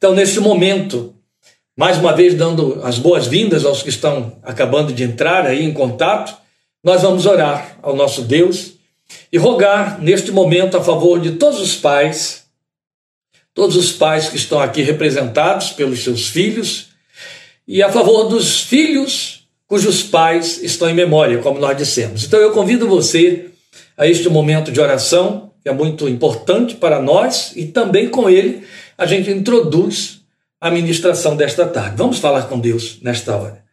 Então, neste momento, mais uma vez dando as boas-vindas aos que estão acabando de entrar aí em contato, nós vamos orar ao nosso Deus e rogar neste momento a favor de todos os pais, todos os pais que estão aqui representados pelos seus filhos, e a favor dos filhos cujos pais estão em memória, como nós dissemos. Então eu convido você a este momento de oração, que é muito importante para nós, e também com ele a gente introduz a ministração desta tarde. Vamos falar com Deus nesta hora.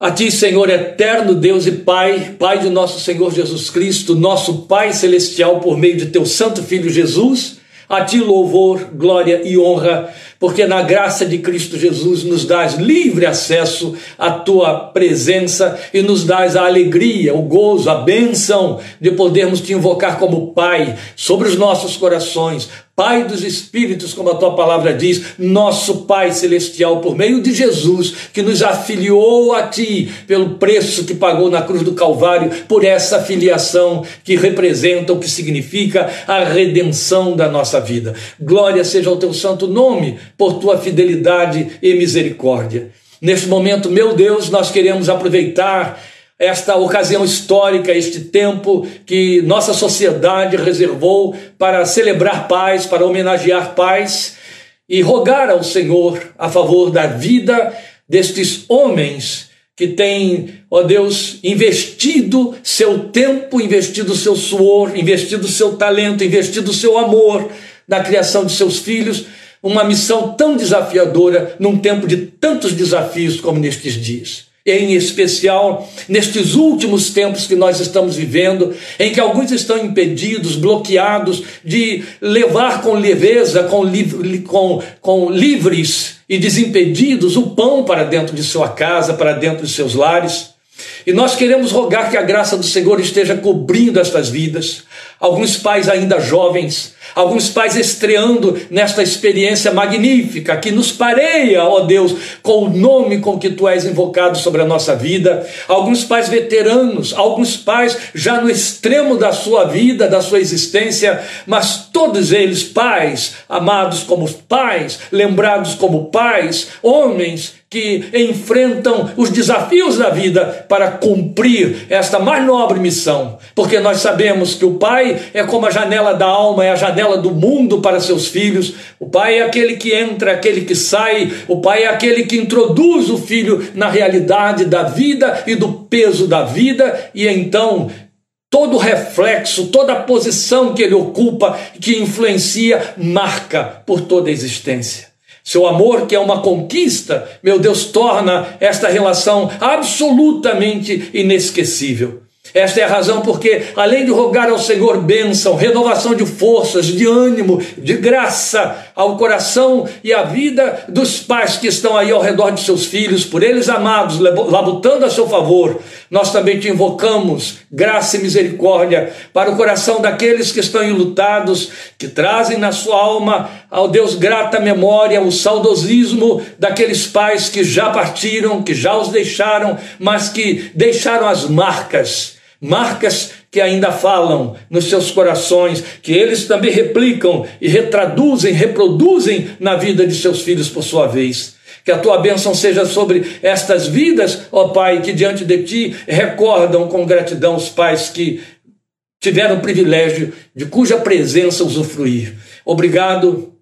A ti, Senhor eterno Deus e Pai, Pai de nosso Senhor Jesus Cristo, nosso Pai celestial, por meio de teu Santo Filho Jesus, a ti louvor, glória e honra, porque na graça de Cristo Jesus nos dás livre acesso à tua presença e nos dás a alegria, o gozo, a bênção de podermos te invocar como Pai sobre os nossos corações, Pai dos Espíritos, como a tua palavra diz, nosso Pai Celestial, por meio de Jesus, que nos afiliou a ti pelo preço que pagou na cruz do Calvário, por essa filiação que representa o que significa a redenção da nossa vida. Glória seja ao teu santo nome, por tua fidelidade e misericórdia. Neste momento, meu Deus, nós queremos aproveitar esta ocasião histórica, este tempo que nossa sociedade reservou para celebrar paz, para homenagear paz e rogar ao Senhor a favor da vida destes homens que têm, ó Deus, investido seu tempo, investido seu suor, investido seu talento, investido seu amor na criação de seus filhos, uma missão tão desafiadora num tempo de tantos desafios como nestes dias em especial nestes últimos tempos que nós estamos vivendo, em que alguns estão impedidos, bloqueados de levar com leveza, com, com, com livres e desimpedidos o pão para dentro de sua casa, para dentro de seus lares. E nós queremos rogar que a graça do Senhor esteja cobrindo estas vidas. Alguns pais ainda jovens, alguns pais estreando nesta experiência magnífica que nos pareia, ó Deus, com o nome com que tu és invocado sobre a nossa vida. Alguns pais veteranos, alguns pais já no extremo da sua vida, da sua existência, mas todos eles pais, amados como pais, lembrados como pais, homens que enfrentam os desafios da vida para cumprir esta mais nobre missão, porque nós sabemos que o pai é como a janela da alma, é a janela do mundo para seus filhos. O pai é aquele que entra, aquele que sai, o pai é aquele que introduz o filho na realidade da vida e do peso da vida, e então todo reflexo, toda posição que ele ocupa, que influencia, marca por toda a existência. Seu amor, que é uma conquista, meu Deus, torna esta relação absolutamente inesquecível. Esta é a razão porque, além de rogar ao Senhor bênção, renovação de forças, de ânimo, de graça ao coração e à vida dos pais que estão aí ao redor de seus filhos, por eles amados, labutando a seu favor, nós também te invocamos graça e misericórdia para o coração daqueles que estão enlutados, que trazem na sua alma ao Deus grata memória, o saudosismo daqueles pais que já partiram, que já os deixaram, mas que deixaram as marcas marcas que ainda falam nos seus corações, que eles também replicam e retraduzem, reproduzem na vida de seus filhos por sua vez. Que a tua bênção seja sobre estas vidas, ó Pai, que diante de ti recordam com gratidão os pais que tiveram o privilégio de cuja presença usufruir. Obrigado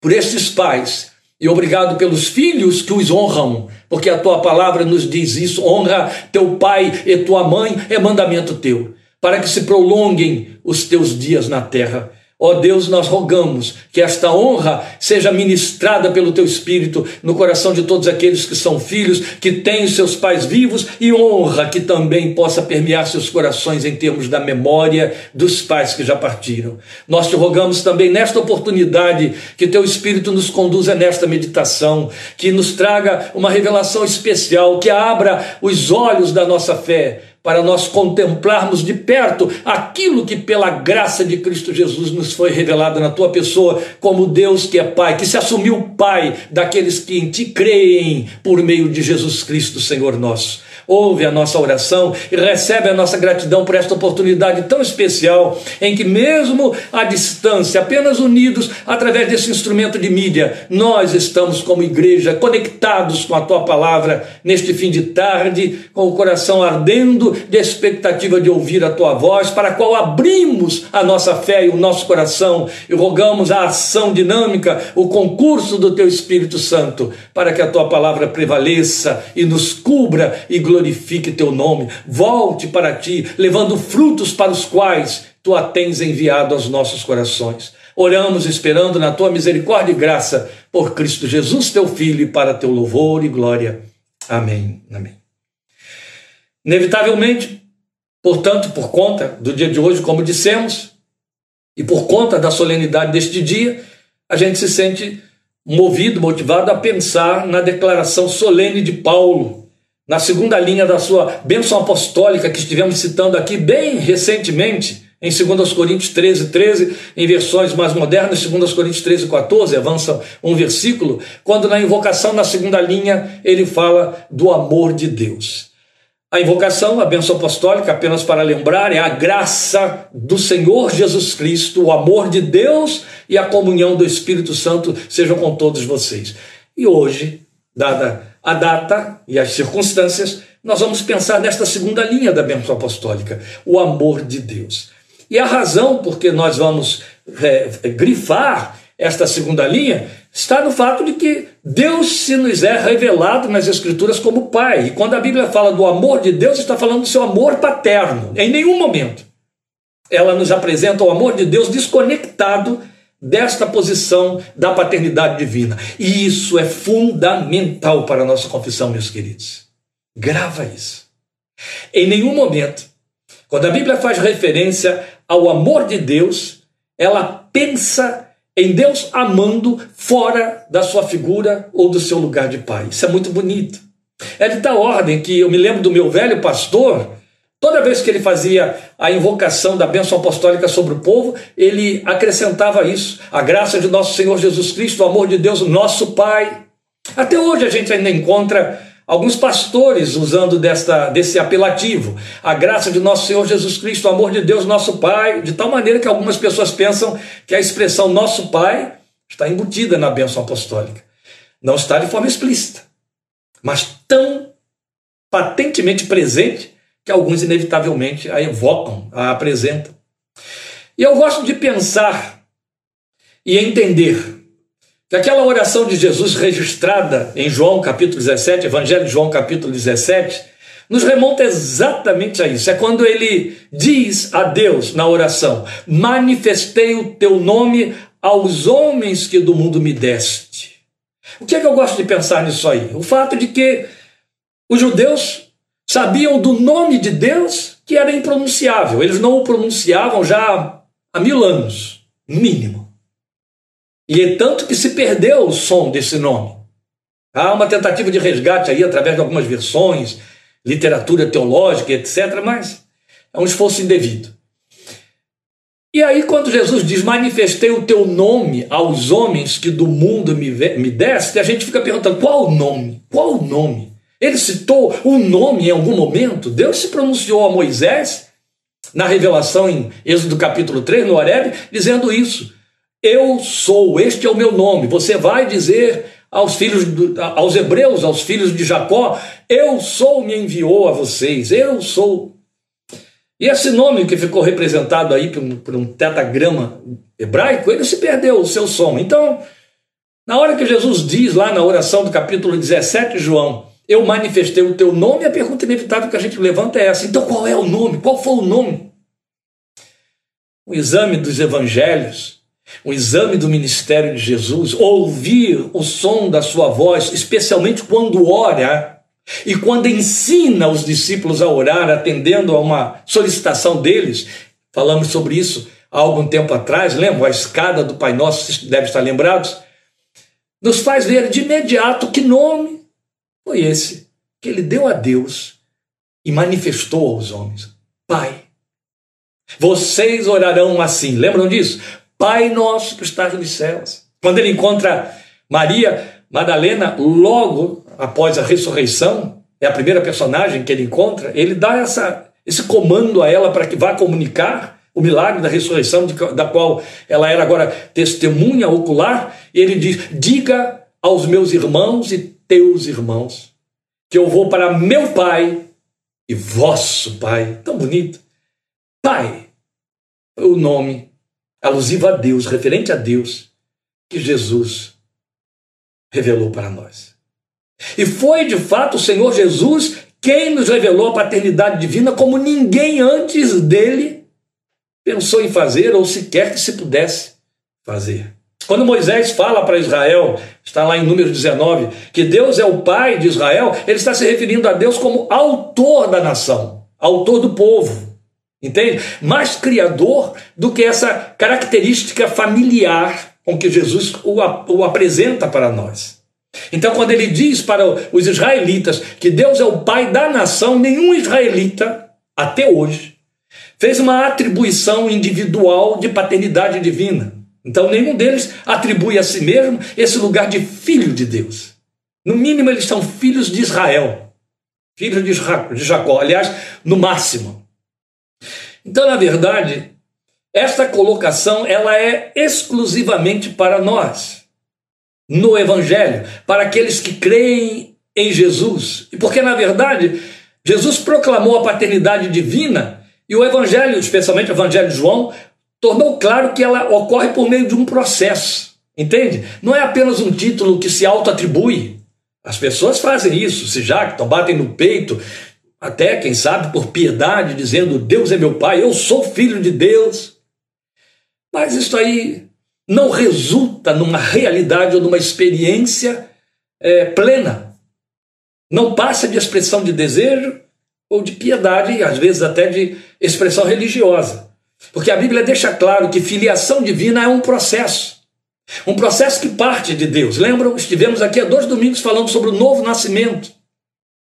por estes pais e obrigado pelos filhos que os honram, porque a tua palavra nos diz isso: honra teu pai e tua mãe, é mandamento teu, para que se prolonguem os teus dias na terra. Ó oh Deus, nós rogamos que esta honra seja ministrada pelo teu Espírito no coração de todos aqueles que são filhos, que têm seus pais vivos, e honra que também possa permear seus corações em termos da memória dos pais que já partiram. Nós te rogamos também nesta oportunidade que teu Espírito nos conduza nesta meditação, que nos traga uma revelação especial, que abra os olhos da nossa fé para nós contemplarmos de perto aquilo que, pela graça de Cristo Jesus, nos foi revelado na tua pessoa, como Deus que é Pai, que se assumiu Pai daqueles que em ti creem por meio de Jesus Cristo, Senhor nosso. Ouve a nossa oração e recebe a nossa gratidão por esta oportunidade tão especial em que, mesmo à distância, apenas unidos através desse instrumento de mídia, nós estamos como igreja conectados com a tua palavra neste fim de tarde, com o coração ardendo de expectativa de ouvir a tua voz, para a qual abrimos a nossa fé e o nosso coração e rogamos a ação dinâmica, o concurso do teu Espírito Santo, para que a tua palavra prevaleça e nos cubra e glorifique teu nome. Volte para ti, levando frutos para os quais tu a tens enviado aos nossos corações. Oramos esperando na tua misericórdia e graça por Cristo Jesus, teu Filho, e para teu louvor e glória. Amém. Amém. Inevitavelmente, portanto, por conta do dia de hoje, como dissemos, e por conta da solenidade deste dia, a gente se sente movido, motivado a pensar na declaração solene de Paulo, na segunda linha da sua bênção apostólica que estivemos citando aqui bem recentemente, em 2 Coríntios 13, 13, em versões mais modernas, 2 Coríntios 13, 14, avança um versículo, quando na invocação, na segunda linha, ele fala do amor de Deus. A invocação, a bênção apostólica, apenas para lembrar, é a graça do Senhor Jesus Cristo, o amor de Deus e a comunhão do Espírito Santo sejam com todos vocês. E hoje, dada a data e as circunstâncias, nós vamos pensar nesta segunda linha da bênção apostólica, o amor de Deus. E a razão por que nós vamos é, grifar esta segunda linha está no fato de que Deus se nos é revelado nas Escrituras como Pai. E quando a Bíblia fala do amor de Deus, está falando do seu amor paterno. Em nenhum momento ela nos apresenta o amor de Deus desconectado desta posição da paternidade divina. E isso é fundamental para a nossa confissão, meus queridos. Grava isso. Em nenhum momento, quando a Bíblia faz referência ao amor de Deus, ela pensa em Deus amando fora da sua figura ou do seu lugar de pai. Isso é muito bonito. É de tal ordem que eu me lembro do meu velho pastor, toda vez que ele fazia a invocação da bênção apostólica sobre o povo, ele acrescentava isso: a graça de nosso Senhor Jesus Cristo, o amor de Deus, nosso Pai. Até hoje a gente ainda encontra Alguns pastores usando desta, desse apelativo, a graça de nosso Senhor Jesus Cristo, o amor de Deus, nosso Pai, de tal maneira que algumas pessoas pensam que a expressão nosso Pai está embutida na bênção apostólica. Não está de forma explícita, mas tão patentemente presente que alguns inevitavelmente a evocam, a apresentam. E eu gosto de pensar e entender que aquela oração de Jesus registrada em João capítulo 17, Evangelho de João capítulo 17, nos remonta exatamente a isso. É quando ele diz a Deus na oração: Manifestei o teu nome aos homens que do mundo me deste. O que é que eu gosto de pensar nisso aí? O fato de que os judeus sabiam do nome de Deus que era impronunciável. Eles não o pronunciavam já há mil anos, no mínimo. E é tanto que se perdeu o som desse nome. Há uma tentativa de resgate aí através de algumas versões, literatura teológica, etc., mas é um esforço indevido. E aí, quando Jesus diz: Manifestei o teu nome aos homens que do mundo me, deste, a gente fica perguntando: qual o nome? Qual o nome? Ele citou o nome em algum momento? Deus se pronunciou a Moisés na revelação em Êxodo capítulo 3, no Horeb, dizendo isso. Eu sou, este é o meu nome. Você vai dizer aos filhos, aos hebreus, aos filhos de Jacó, eu sou me enviou a vocês, eu sou. E esse nome que ficou representado aí por um, por um tetagrama hebraico, ele se perdeu o seu som. Então, na hora que Jesus diz lá na oração do capítulo 17 de João, eu manifestei o teu nome, a pergunta inevitável que a gente levanta é essa: então qual é o nome? Qual foi o nome? O exame dos evangelhos o exame do ministério de Jesus, ouvir o som da sua voz, especialmente quando ora e quando ensina os discípulos a orar, atendendo a uma solicitação deles. Falamos sobre isso há algum tempo atrás, lembra? A escada do Pai Nosso, vocês devem estar lembrados. Nos faz ver de imediato que nome foi esse que ele deu a Deus e manifestou aos homens: Pai. Vocês orarão assim, lembram disso? Pai nosso que estás nos céus. Quando ele encontra Maria Madalena, logo após a ressurreição, é a primeira personagem que ele encontra, ele dá essa, esse comando a ela para que vá comunicar o milagre da ressurreição, de, da qual ela era agora testemunha ocular, e ele diz: Diga aos meus irmãos e teus irmãos que eu vou para meu pai e vosso pai. Tão bonito. Pai, o nome alusivo a Deus, referente a Deus, que Jesus revelou para nós. E foi de fato o Senhor Jesus quem nos revelou a paternidade divina como ninguém antes dele pensou em fazer ou sequer que se pudesse fazer. Quando Moisés fala para Israel, está lá em Número 19, que Deus é o pai de Israel, ele está se referindo a Deus como autor da nação, autor do povo. Entende? Mais criador do que essa característica familiar com que Jesus o, o apresenta para nós. Então, quando ele diz para os israelitas que Deus é o pai da nação, nenhum israelita, até hoje, fez uma atribuição individual de paternidade divina. Então, nenhum deles atribui a si mesmo esse lugar de filho de Deus. No mínimo, eles são filhos de Israel, filhos de Jacó, aliás, no máximo. Então, na verdade, esta colocação ela é exclusivamente para nós, no Evangelho, para aqueles que creem em Jesus. E porque, na verdade, Jesus proclamou a paternidade divina e o Evangelho, especialmente o Evangelho de João, tornou claro que ela ocorre por meio de um processo. Entende? Não é apenas um título que se auto-atribui. As pessoas fazem isso, se jactam, batem no peito, até, quem sabe, por piedade, dizendo: Deus é meu Pai, eu sou filho de Deus. Mas isso aí não resulta numa realidade ou numa experiência é, plena. Não passa de expressão de desejo ou de piedade, às vezes até de expressão religiosa. Porque a Bíblia deixa claro que filiação divina é um processo. Um processo que parte de Deus. Lembram? Estivemos aqui há dois domingos falando sobre o novo nascimento.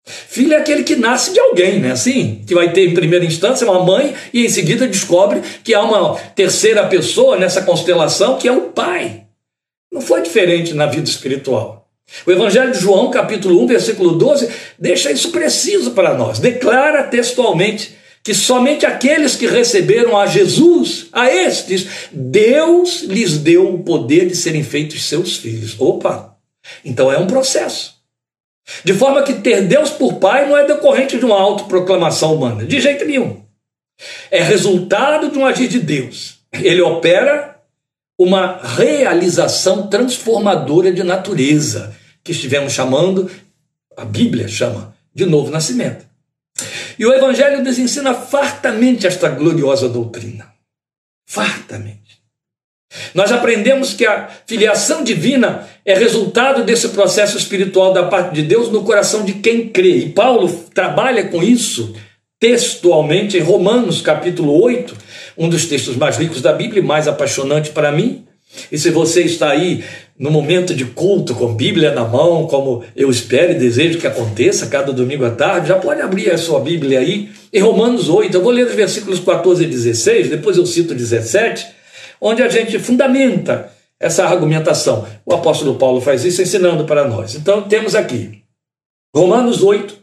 Filho é aquele que nasce de alguém, né? Assim, que vai ter em primeira instância uma mãe e em seguida descobre que há uma terceira pessoa nessa constelação que é o pai. Não foi diferente na vida espiritual. O Evangelho de João, capítulo 1, versículo 12, deixa isso preciso para nós. Declara textualmente que somente aqueles que receberam a Jesus, a estes, Deus lhes deu o poder de serem feitos seus filhos. Opa! Então é um processo. De forma que ter Deus por Pai não é decorrente de uma autoproclamação humana, de jeito nenhum. É resultado de um agir de Deus. Ele opera uma realização transformadora de natureza, que estivemos chamando, a Bíblia chama, de novo nascimento. E o Evangelho nos ensina fartamente esta gloriosa doutrina. Fartamente. Nós aprendemos que a filiação divina é resultado desse processo espiritual da parte de Deus no coração de quem crê. E Paulo trabalha com isso textualmente em Romanos, capítulo 8, um dos textos mais ricos da Bíblia e mais apaixonante para mim. E se você está aí no momento de culto, com Bíblia na mão, como eu espero e desejo que aconteça cada domingo à tarde, já pode abrir a sua Bíblia aí em Romanos 8. Eu vou ler os versículos 14 e 16, depois eu cito 17 onde a gente fundamenta essa argumentação. O apóstolo Paulo faz isso ensinando para nós. Então temos aqui Romanos 8,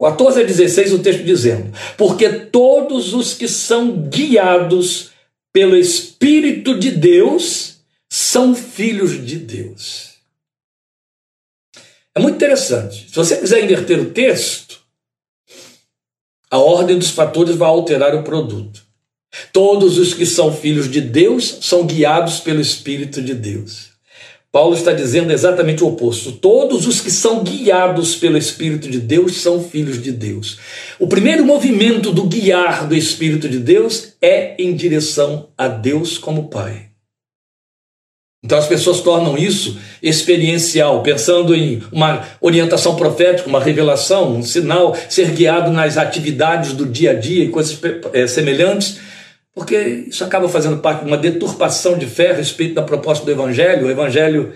14 a 16, o texto dizendo: Porque todos os que são guiados pelo Espírito de Deus são filhos de Deus. É muito interessante. Se você quiser inverter o texto, a ordem dos fatores vai alterar o produto. Todos os que são filhos de Deus são guiados pelo Espírito de Deus. Paulo está dizendo exatamente o oposto. Todos os que são guiados pelo Espírito de Deus são filhos de Deus. O primeiro movimento do guiar do Espírito de Deus é em direção a Deus como Pai. Então as pessoas tornam isso experiencial, pensando em uma orientação profética, uma revelação, um sinal, ser guiado nas atividades do dia a dia e coisas eh, semelhantes porque isso acaba fazendo parte de uma deturpação de fé a respeito da proposta do Evangelho. O Evangelho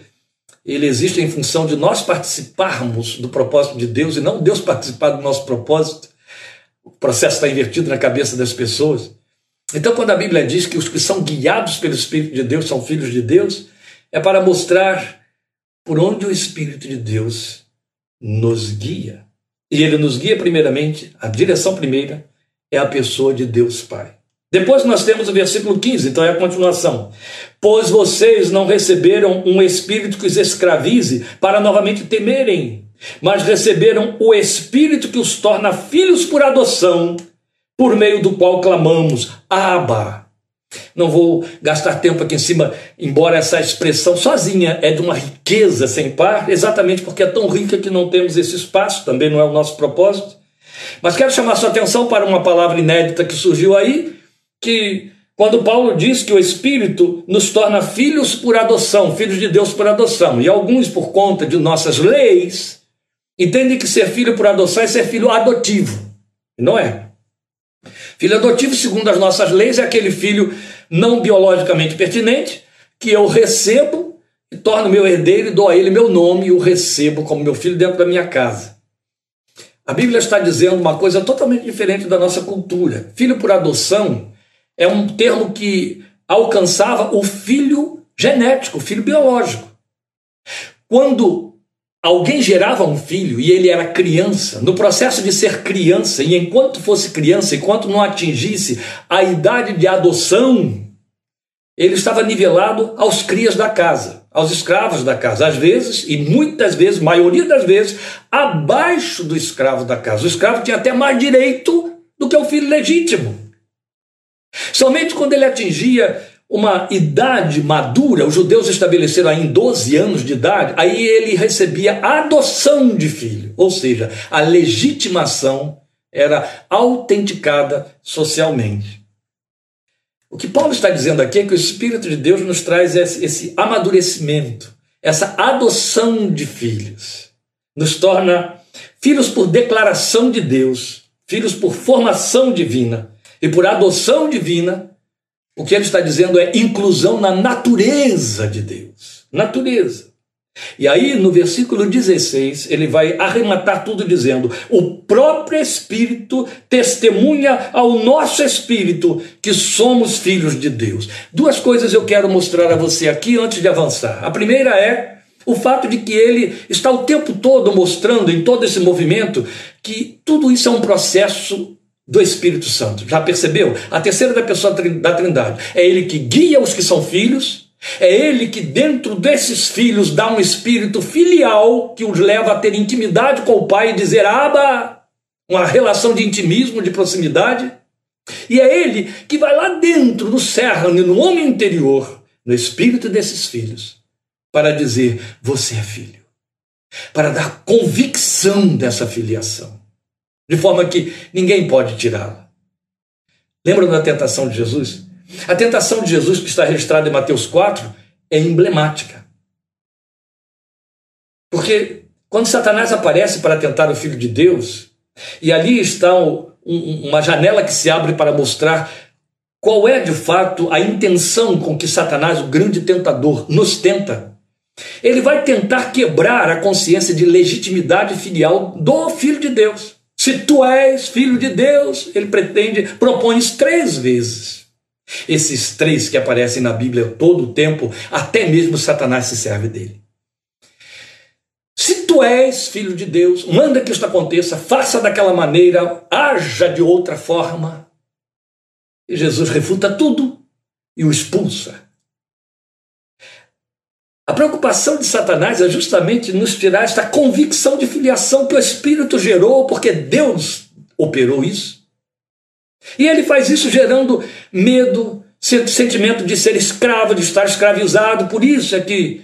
ele existe em função de nós participarmos do propósito de Deus e não Deus participar do nosso propósito. O processo está invertido na cabeça das pessoas. Então, quando a Bíblia diz que os que são guiados pelo Espírito de Deus são filhos de Deus, é para mostrar por onde o Espírito de Deus nos guia. E ele nos guia primeiramente, a direção primeira é a pessoa de Deus Pai. Depois nós temos o versículo 15, então é a continuação. Pois vocês não receberam um espírito que os escravize para novamente temerem, mas receberam o espírito que os torna filhos por adoção, por meio do qual clamamos: Abba. Não vou gastar tempo aqui em cima, embora essa expressão sozinha é de uma riqueza sem par, exatamente porque é tão rica que não temos esse espaço, também não é o nosso propósito. Mas quero chamar sua atenção para uma palavra inédita que surgiu aí, que quando Paulo diz que o Espírito nos torna filhos por adoção, filhos de Deus por adoção, e alguns, por conta de nossas leis, entendem que ser filho por adoção é ser filho adotivo. Não é. Filho adotivo, segundo as nossas leis, é aquele filho não biologicamente pertinente que eu recebo e torno meu herdeiro e dou a ele meu nome e o recebo como meu filho dentro da minha casa. A Bíblia está dizendo uma coisa totalmente diferente da nossa cultura. Filho por adoção é um termo que alcançava o filho genético, o filho biológico. Quando alguém gerava um filho e ele era criança, no processo de ser criança, e enquanto fosse criança, enquanto não atingisse a idade de adoção, ele estava nivelado aos crias da casa, aos escravos da casa, às vezes, e muitas vezes, maioria das vezes, abaixo do escravo da casa. O escravo tinha até mais direito do que o filho legítimo. Somente quando ele atingia uma idade madura, os judeus estabeleceram aí em 12 anos de idade, aí ele recebia adoção de filho, ou seja, a legitimação era autenticada socialmente. O que Paulo está dizendo aqui é que o Espírito de Deus nos traz esse, esse amadurecimento, essa adoção de filhos, nos torna filhos por declaração de Deus, filhos por formação divina. E por adoção divina o que ele está dizendo é inclusão na natureza de Deus. Natureza. E aí, no versículo 16, ele vai arrematar tudo dizendo: O próprio Espírito testemunha ao nosso Espírito que somos filhos de Deus. Duas coisas eu quero mostrar a você aqui antes de avançar. A primeira é o fato de que ele está o tempo todo mostrando em todo esse movimento que tudo isso é um processo do Espírito Santo. Já percebeu? A terceira da pessoa da Trindade. É ele que guia os que são filhos, é ele que dentro desses filhos dá um espírito filial que os leva a ter intimidade com o Pai e dizer Aba, uma relação de intimismo, de proximidade. E é ele que vai lá dentro, no cerne, no homem interior, no espírito desses filhos, para dizer: Você é filho. Para dar convicção dessa filiação de forma que ninguém pode tirá-la. Lembram da tentação de Jesus? A tentação de Jesus, que está registrada em Mateus 4, é emblemática. Porque quando Satanás aparece para tentar o Filho de Deus, e ali está uma janela que se abre para mostrar qual é de fato a intenção com que Satanás, o grande tentador, nos tenta. Ele vai tentar quebrar a consciência de legitimidade filial do Filho de Deus. Se tu és filho de Deus, ele pretende, propõe três vezes. Esses três que aparecem na Bíblia todo o tempo, até mesmo Satanás se serve dele. Se tu és filho de Deus, manda que isto aconteça, faça daquela maneira, haja de outra forma. E Jesus refuta tudo e o expulsa. Preocupação de Satanás é justamente nos tirar esta convicção de filiação que o Espírito gerou, porque Deus operou isso. E ele faz isso gerando medo, sentimento de ser escravo, de estar escravizado. Por isso é que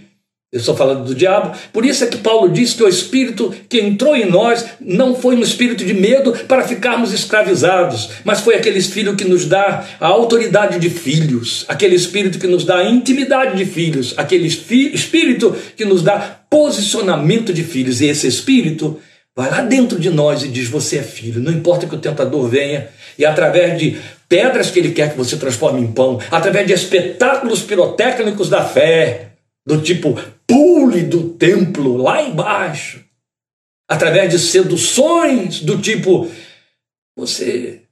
eu estou falando do diabo. Por isso é que Paulo diz que o espírito que entrou em nós não foi um espírito de medo para ficarmos escravizados, mas foi aquele espírito que nos dá a autoridade de filhos, aquele espírito que nos dá a intimidade de filhos, aquele espírito que nos dá posicionamento de filhos. E esse espírito vai lá dentro de nós e diz: Você é filho, não importa que o tentador venha, e através de pedras que ele quer que você transforme em pão, através de espetáculos pirotécnicos da fé, do tipo pule do templo lá embaixo, através de seduções do tipo você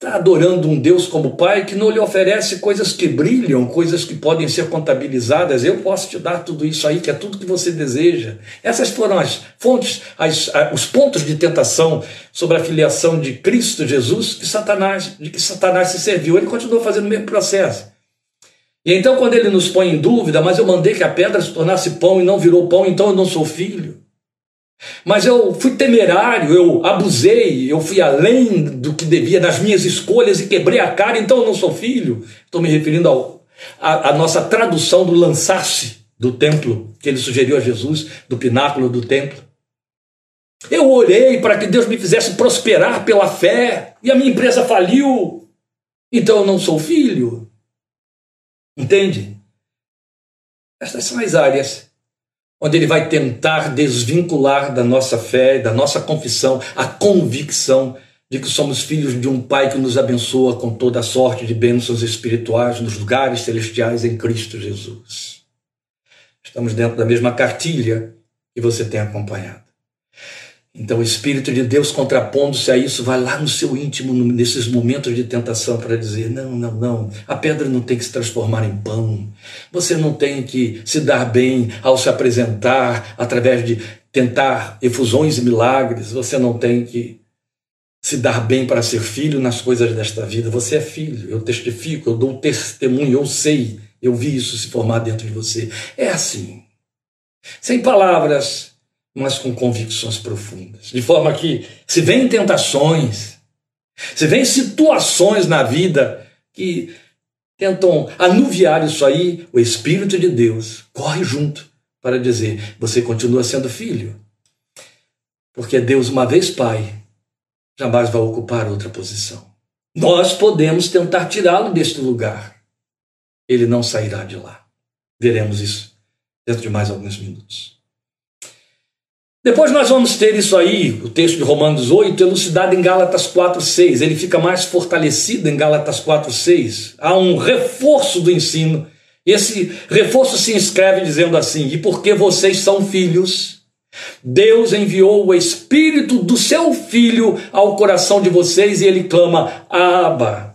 está adorando um Deus como Pai que não lhe oferece coisas que brilham, coisas que podem ser contabilizadas. Eu posso te dar tudo isso aí, que é tudo que você deseja. Essas foram as fontes, as, os pontos de tentação sobre a filiação de Cristo Jesus que Satanás, de que Satanás se serviu. Ele continuou fazendo o mesmo processo. E então, quando ele nos põe em dúvida, mas eu mandei que a pedra se tornasse pão e não virou pão, então eu não sou filho. Mas eu fui temerário, eu abusei, eu fui além do que devia das minhas escolhas e quebrei a cara, então eu não sou filho. Estou me referindo ao, a, a nossa tradução do lançar-se do templo que ele sugeriu a Jesus, do pináculo do templo. Eu orei para que Deus me fizesse prosperar pela fé e a minha empresa faliu, então eu não sou filho. Entende? Estas são as áreas onde ele vai tentar desvincular da nossa fé, da nossa confissão, a convicção de que somos filhos de um Pai que nos abençoa com toda sorte de bênçãos espirituais nos lugares celestiais em Cristo Jesus. Estamos dentro da mesma cartilha que você tem acompanhado. Então, o Espírito de Deus, contrapondo-se a isso, vai lá no seu íntimo, nesses momentos de tentação, para dizer: não, não, não, a pedra não tem que se transformar em pão. Você não tem que se dar bem ao se apresentar através de tentar efusões e milagres. Você não tem que se dar bem para ser filho nas coisas desta vida. Você é filho, eu testifico, eu dou testemunho, eu sei, eu vi isso se formar dentro de você. É assim. Sem palavras, mas com convicções profundas. De forma que, se vem tentações, se vem situações na vida que tentam anuviar isso aí, o Espírito de Deus corre junto para dizer: você continua sendo filho. Porque Deus, uma vez Pai, jamais vai ocupar outra posição. Nós podemos tentar tirá-lo deste lugar. Ele não sairá de lá. Veremos isso dentro de mais alguns minutos. Depois nós vamos ter isso aí, o texto de Romanos 8, elucidado em Gálatas 4:6. Ele fica mais fortalecido em Gálatas 4:6. Há um reforço do ensino. Esse reforço se inscreve dizendo assim: "E porque vocês são filhos, Deus enviou o espírito do seu filho ao coração de vocês e ele clama: Abba,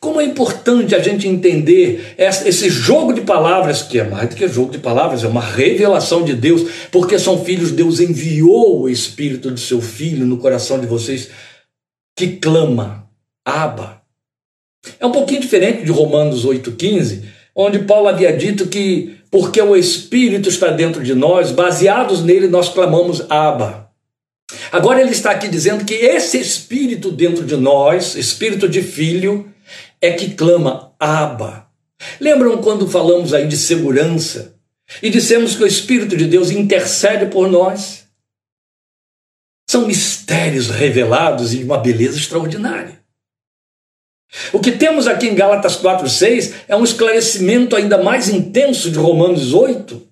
como é importante a gente entender esse jogo de palavras, que é mais do que jogo de palavras, é uma revelação de Deus, porque são filhos, Deus enviou o Espírito do seu Filho no coração de vocês, que clama, Abba. É um pouquinho diferente de Romanos 8,15, onde Paulo havia dito que, porque o Espírito está dentro de nós, baseados nele, nós clamamos Abba. Agora ele está aqui dizendo que esse Espírito dentro de nós, Espírito de Filho, é que clama Abba. Lembram quando falamos aí de segurança e dissemos que o Espírito de Deus intercede por nós? São mistérios revelados e uma beleza extraordinária. O que temos aqui em Gálatas 4:6 é um esclarecimento ainda mais intenso de Romanos 8,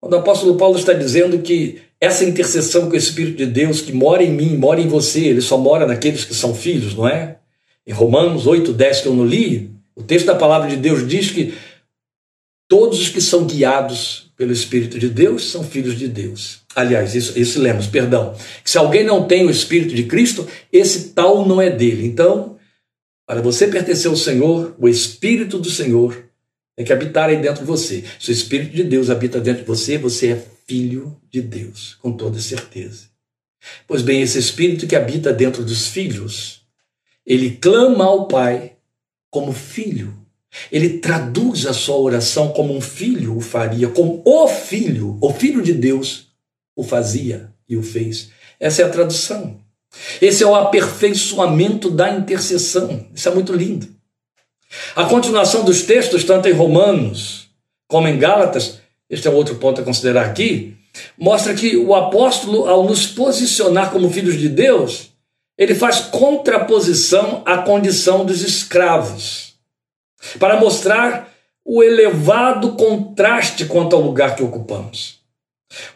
quando o apóstolo Paulo está dizendo que essa intercessão com o Espírito de Deus que mora em mim, mora em você, ele só mora naqueles que são filhos, não é? Em Romanos 8, 10, que eu não li, o texto da palavra de Deus diz que todos os que são guiados pelo Espírito de Deus são filhos de Deus. Aliás, isso, isso lemos, perdão. Que se alguém não tem o Espírito de Cristo, esse tal não é dele. Então, para você pertencer ao Senhor, o Espírito do Senhor tem que habitar aí dentro de você. Se o Espírito de Deus habita dentro de você, você é filho de Deus, com toda certeza. Pois bem, esse Espírito que habita dentro dos filhos, ele clama ao Pai como filho. Ele traduz a sua oração como um filho o faria, como o filho, o filho de Deus o fazia e o fez. Essa é a tradução. Esse é o aperfeiçoamento da intercessão. Isso é muito lindo. A continuação dos textos, tanto em Romanos como em Gálatas, este é outro ponto a considerar aqui, mostra que o apóstolo, ao nos posicionar como filhos de Deus, ele faz contraposição à condição dos escravos, para mostrar o elevado contraste quanto ao lugar que ocupamos.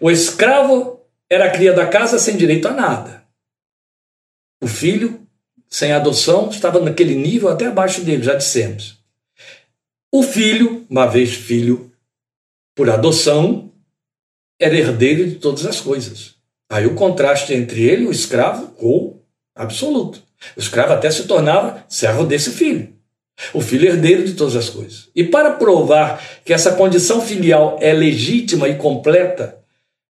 O escravo era a cria da casa sem direito a nada. O filho, sem adoção, estava naquele nível até abaixo dele, já dissemos. O filho, uma vez filho por adoção, era herdeiro de todas as coisas. Aí o contraste entre ele e o escravo, ou absoluto. O escravo até se tornava servo desse filho. O filho herdeiro de todas as coisas. E para provar que essa condição filial é legítima e completa,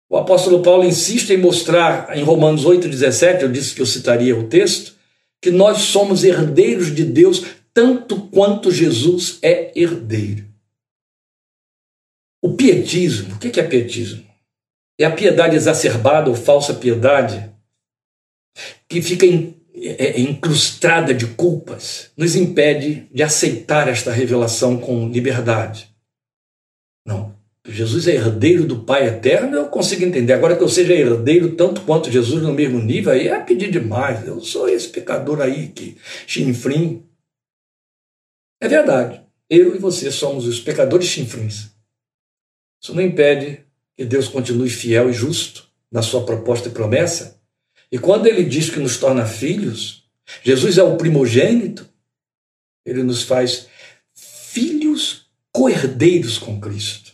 o apóstolo Paulo insiste em mostrar em Romanos 8,17, eu disse que eu citaria o texto, que nós somos herdeiros de Deus tanto quanto Jesus é herdeiro. O pietismo, o que é pietismo? É a piedade exacerbada ou falsa piedade que fica é, é, incrustada de culpas, nos impede de aceitar esta revelação com liberdade. Não. Jesus é herdeiro do Pai eterno, eu consigo entender. Agora que eu seja herdeiro tanto quanto Jesus no mesmo nível, aí é pedir demais. Eu sou esse pecador aí que chinfrim. É verdade. Eu e você somos os pecadores chinfrins. Isso não impede que Deus continue fiel e justo na sua proposta e promessa e quando ele diz que nos torna filhos, Jesus é o primogênito, ele nos faz filhos coerdeiros com Cristo.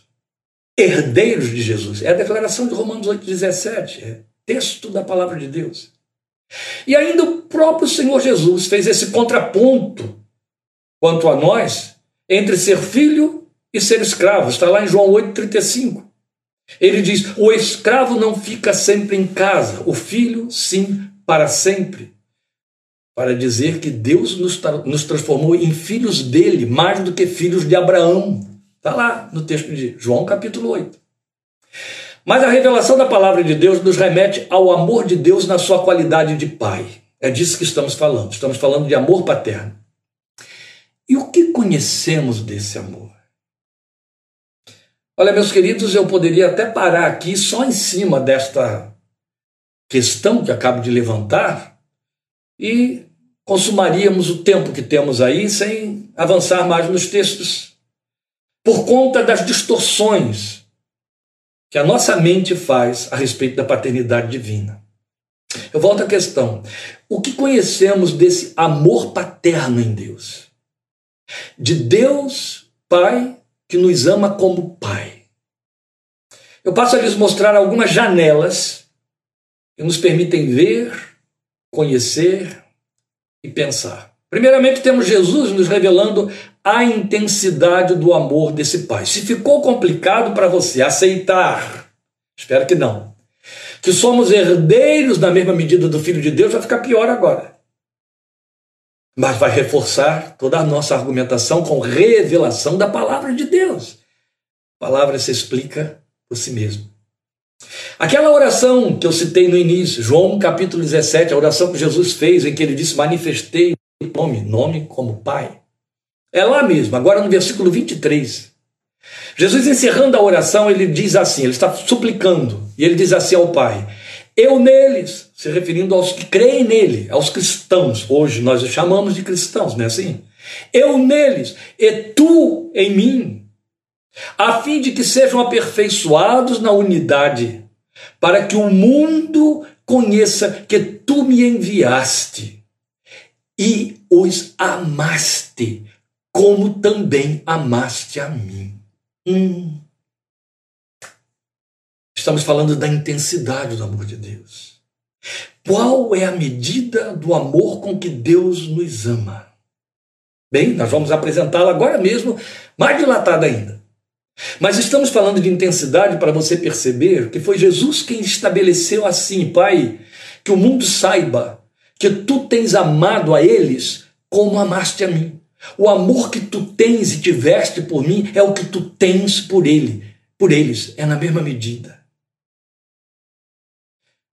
Herdeiros de Jesus. É a declaração de Romanos 8,17. É texto da palavra de Deus. E ainda o próprio Senhor Jesus fez esse contraponto quanto a nós entre ser filho e ser escravo. Está lá em João 8,35. Ele diz: o escravo não fica sempre em casa, o filho, sim, para sempre. Para dizer que Deus nos, nos transformou em filhos dele, mais do que filhos de Abraão. Está lá no texto de João, capítulo 8. Mas a revelação da palavra de Deus nos remete ao amor de Deus na sua qualidade de pai. É disso que estamos falando. Estamos falando de amor paterno. E o que conhecemos desse amor? Olha, meus queridos, eu poderia até parar aqui só em cima desta questão que acabo de levantar e consumaríamos o tempo que temos aí sem avançar mais nos textos, por conta das distorções que a nossa mente faz a respeito da paternidade divina. Eu volto à questão: o que conhecemos desse amor paterno em Deus? De Deus, Pai, que nos ama como Pai. Eu passo a lhes mostrar algumas janelas que nos permitem ver, conhecer e pensar. Primeiramente, temos Jesus nos revelando a intensidade do amor desse Pai. Se ficou complicado para você aceitar, espero que não, que somos herdeiros na mesma medida do Filho de Deus, vai ficar pior agora mas vai reforçar toda a nossa argumentação com revelação da palavra de Deus. A palavra se explica por si mesmo. Aquela oração que eu citei no início, João capítulo 17, a oração que Jesus fez, em que ele disse: Manifestei o nome, nome como Pai. É lá mesmo, agora no versículo 23. Jesus encerrando a oração, ele diz assim: ele está suplicando, e ele diz assim ao Pai: eu neles, se referindo aos que creem nele, aos cristãos. Hoje nós os chamamos de cristãos, não é assim? Eu neles e tu em mim, a fim de que sejam aperfeiçoados na unidade, para que o mundo conheça que tu me enviaste e os amaste, como também amaste a mim. Hum. Estamos falando da intensidade do amor de Deus. Qual é a medida do amor com que Deus nos ama? Bem, nós vamos apresentá-la agora mesmo, mais dilatada ainda. Mas estamos falando de intensidade para você perceber que foi Jesus quem estabeleceu assim, Pai, que o mundo saiba que tu tens amado a eles como amaste a mim. O amor que tu tens e tiveste por mim é o que tu tens por ele, por eles, é na mesma medida.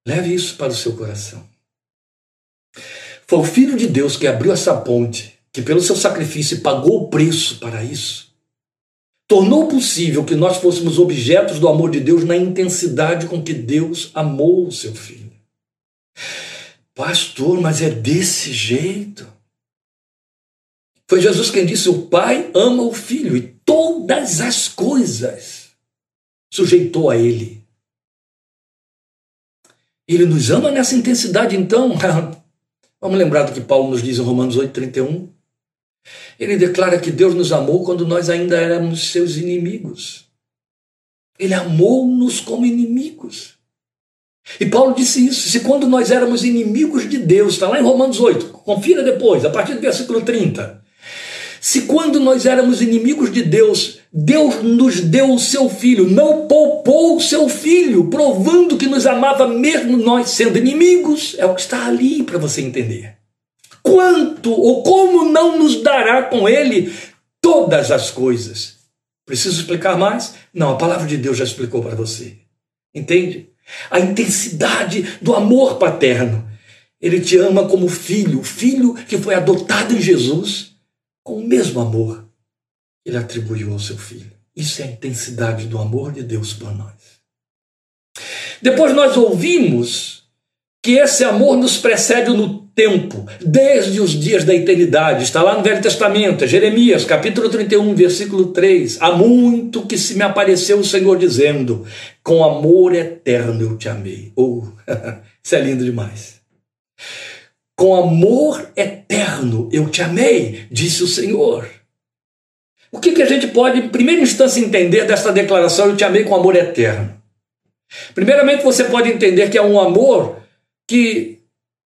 Leve isso para o seu coração. Foi o Filho de Deus que abriu essa ponte, que pelo seu sacrifício pagou o preço para isso. Tornou possível que nós fôssemos objetos do amor de Deus na intensidade com que Deus amou o seu filho. Pastor, mas é desse jeito. Foi Jesus quem disse: O Pai ama o Filho e todas as coisas sujeitou a Ele. Ele nos ama nessa intensidade, então. Vamos lembrar do que Paulo nos diz em Romanos 8,31. Ele declara que Deus nos amou quando nós ainda éramos seus inimigos. Ele amou-nos como inimigos. E Paulo disse isso. Se quando nós éramos inimigos de Deus, está lá em Romanos 8, confira depois, a partir do versículo 30. Se quando nós éramos inimigos de Deus, Deus nos deu o seu filho, não poupou o seu filho, provando que nos amava mesmo nós sendo inimigos, é o que está ali para você entender. Quanto ou como não nos dará com ele todas as coisas? Preciso explicar mais? Não, a palavra de Deus já explicou para você. Entende? A intensidade do amor paterno. Ele te ama como filho, filho que foi adotado em Jesus, com o mesmo amor que ele atribuiu ao seu filho. Isso é a intensidade do amor de Deus por nós. Depois nós ouvimos que esse amor nos precede no tempo, desde os dias da eternidade. Está lá no Velho Testamento, Jeremias, capítulo 31, versículo 3. Há muito que se me apareceu o Senhor dizendo: Com amor eterno eu te amei. Oh, isso é lindo demais. Com amor eterno eu te amei, disse o Senhor. O que, que a gente pode, em primeira instância, entender desta declaração: Eu te amei com amor eterno? Primeiramente, você pode entender que é um amor que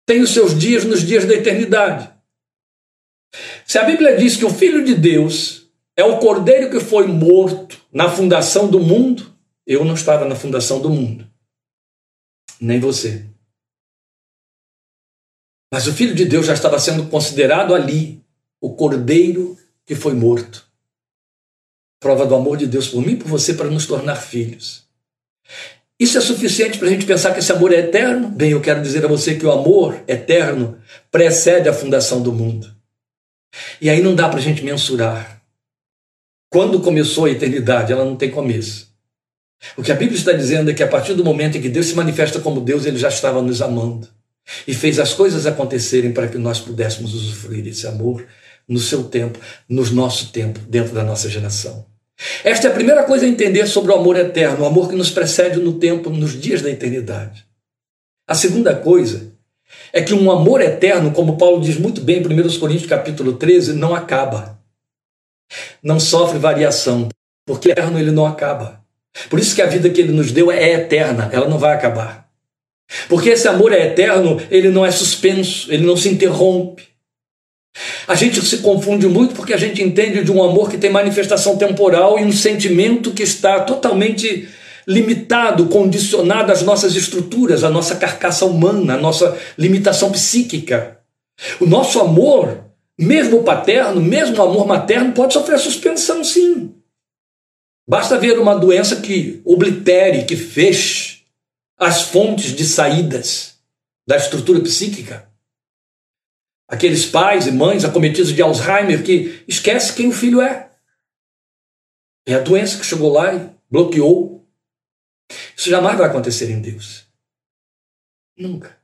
tem os seus dias nos dias da eternidade. Se a Bíblia diz que o Filho de Deus é o cordeiro que foi morto na fundação do mundo, eu não estava na fundação do mundo, nem você. Mas o Filho de Deus já estava sendo considerado ali o cordeiro que foi morto. Prova do amor de Deus por mim e por você para nos tornar filhos. Isso é suficiente para a gente pensar que esse amor é eterno? Bem, eu quero dizer a você que o amor eterno precede a fundação do mundo. E aí não dá para a gente mensurar. Quando começou a eternidade, ela não tem começo. O que a Bíblia está dizendo é que a partir do momento em que Deus se manifesta como Deus, ele já estava nos amando e fez as coisas acontecerem para que nós pudéssemos usufruir desse amor no seu tempo, no nosso tempo, dentro da nossa geração. Esta é a primeira coisa a entender sobre o amor eterno, o amor que nos precede no tempo, nos dias da eternidade. A segunda coisa é que um amor eterno, como Paulo diz muito bem em 1 Coríntios capítulo 13, não acaba. Não sofre variação, porque eterno ele não acaba. Por isso que a vida que ele nos deu é eterna, ela não vai acabar. Porque esse amor é eterno, ele não é suspenso, ele não se interrompe. A gente se confunde muito porque a gente entende de um amor que tem manifestação temporal e um sentimento que está totalmente limitado, condicionado às nossas estruturas, à nossa carcaça humana, à nossa limitação psíquica. O nosso amor, mesmo paterno, mesmo amor materno, pode sofrer suspensão, sim. Basta ver uma doença que oblitere, que feche as fontes de saídas da estrutura psíquica. Aqueles pais e mães acometidos de Alzheimer que esquece quem o filho é. É a doença que chegou lá e bloqueou. Isso jamais vai acontecer em Deus. Nunca.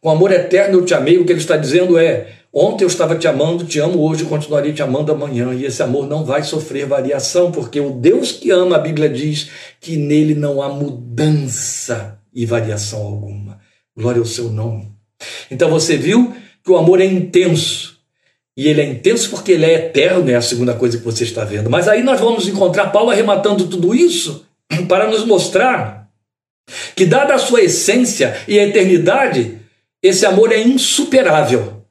Com amor eterno eu te amei, o que ele está dizendo é: ontem eu estava te amando, te amo hoje continuarei te amando amanhã. E esse amor não vai sofrer variação, porque o Deus que ama, a Bíblia diz que nele não há mudança e variação alguma. Glória ao seu nome. Então você viu que o amor é intenso. E ele é intenso porque ele é eterno, é a segunda coisa que você está vendo. Mas aí nós vamos encontrar Paulo arrematando tudo isso para nos mostrar que, dada a sua essência e a eternidade, esse amor é insuperável.